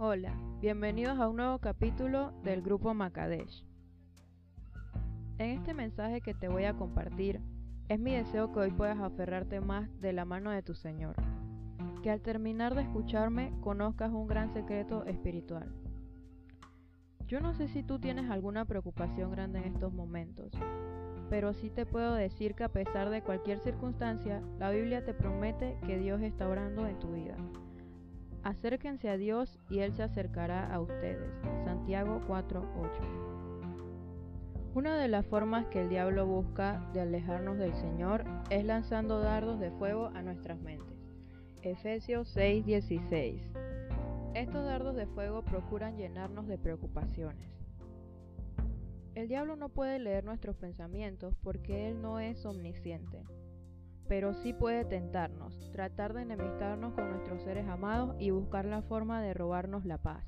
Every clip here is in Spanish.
Hola, bienvenidos a un nuevo capítulo del grupo Makadesh. En este mensaje que te voy a compartir, es mi deseo que hoy puedas aferrarte más de la mano de tu Señor, que al terminar de escucharme conozcas un gran secreto espiritual. Yo no sé si tú tienes alguna preocupación grande en estos momentos, pero sí te puedo decir que a pesar de cualquier circunstancia, la Biblia te promete que Dios está orando en tu vida. Acérquense a Dios y Él se acercará a ustedes. Santiago 4:8. Una de las formas que el diablo busca de alejarnos del Señor es lanzando dardos de fuego a nuestras mentes. Efesios 6:16. Estos dardos de fuego procuran llenarnos de preocupaciones. El diablo no puede leer nuestros pensamientos porque él no es omnisciente, pero sí puede tentarnos, tratar de enemistarnos con nuestros seres amados y buscar la forma de robarnos la paz.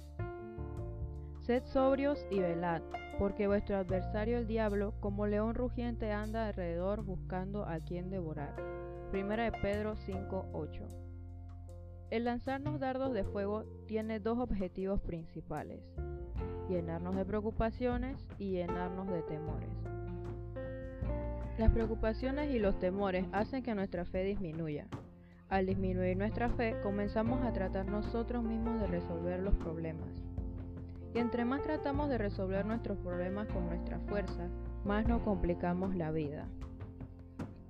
Sed sobrios y velad, porque vuestro adversario el diablo, como león rugiente, anda alrededor buscando a quien devorar. Primera de Pedro 5:8. El lanzarnos dardos de fuego tiene dos objetivos principales llenarnos de preocupaciones y llenarnos de temores. Las preocupaciones y los temores hacen que nuestra fe disminuya. Al disminuir nuestra fe, comenzamos a tratar nosotros mismos de resolver los problemas. Y entre más tratamos de resolver nuestros problemas con nuestra fuerza, más nos complicamos la vida.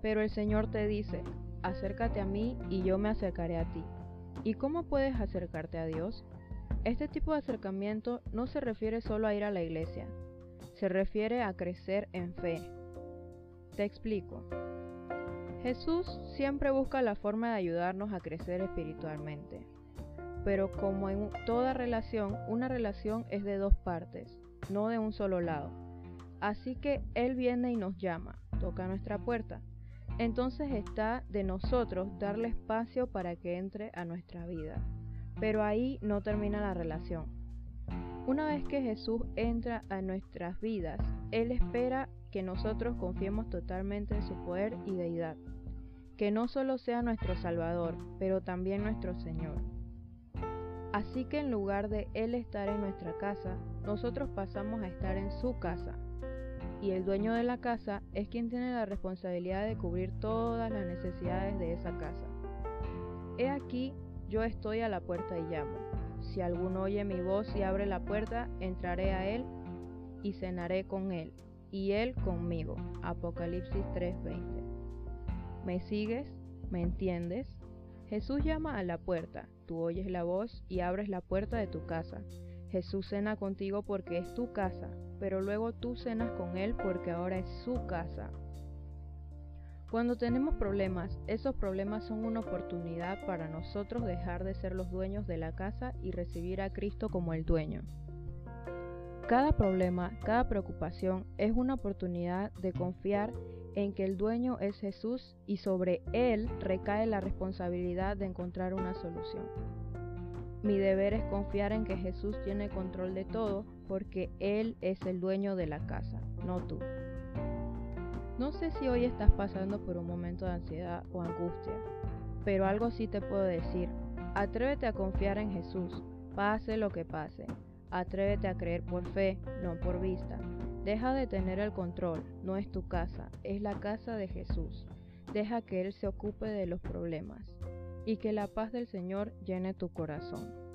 Pero el Señor te dice, acércate a mí y yo me acercaré a ti. ¿Y cómo puedes acercarte a Dios? Este tipo de acercamiento no se refiere solo a ir a la iglesia, se refiere a crecer en fe. Te explico. Jesús siempre busca la forma de ayudarnos a crecer espiritualmente. Pero como en toda relación, una relación es de dos partes, no de un solo lado. Así que Él viene y nos llama, toca nuestra puerta. Entonces está de nosotros darle espacio para que entre a nuestra vida. Pero ahí no termina la relación. Una vez que Jesús entra a nuestras vidas, Él espera que nosotros confiemos totalmente en su poder y deidad, que no solo sea nuestro Salvador, pero también nuestro Señor. Así que en lugar de Él estar en nuestra casa, nosotros pasamos a estar en su casa. Y el dueño de la casa es quien tiene la responsabilidad de cubrir todas las necesidades de esa casa. He aquí yo estoy a la puerta y llamo. Si alguno oye mi voz y abre la puerta, entraré a él y cenaré con él, y él conmigo. Apocalipsis 3:20. ¿Me sigues? ¿Me entiendes? Jesús llama a la puerta, tú oyes la voz y abres la puerta de tu casa. Jesús cena contigo porque es tu casa, pero luego tú cenas con Él porque ahora es su casa. Cuando tenemos problemas, esos problemas son una oportunidad para nosotros dejar de ser los dueños de la casa y recibir a Cristo como el dueño. Cada problema, cada preocupación es una oportunidad de confiar en que el dueño es Jesús y sobre Él recae la responsabilidad de encontrar una solución. Mi deber es confiar en que Jesús tiene control de todo porque Él es el dueño de la casa, no tú. No sé si hoy estás pasando por un momento de ansiedad o angustia, pero algo sí te puedo decir. Atrévete a confiar en Jesús, pase lo que pase. Atrévete a creer por fe, no por vista. Deja de tener el control, no es tu casa, es la casa de Jesús. Deja que Él se ocupe de los problemas y que la paz del Señor llene tu corazón.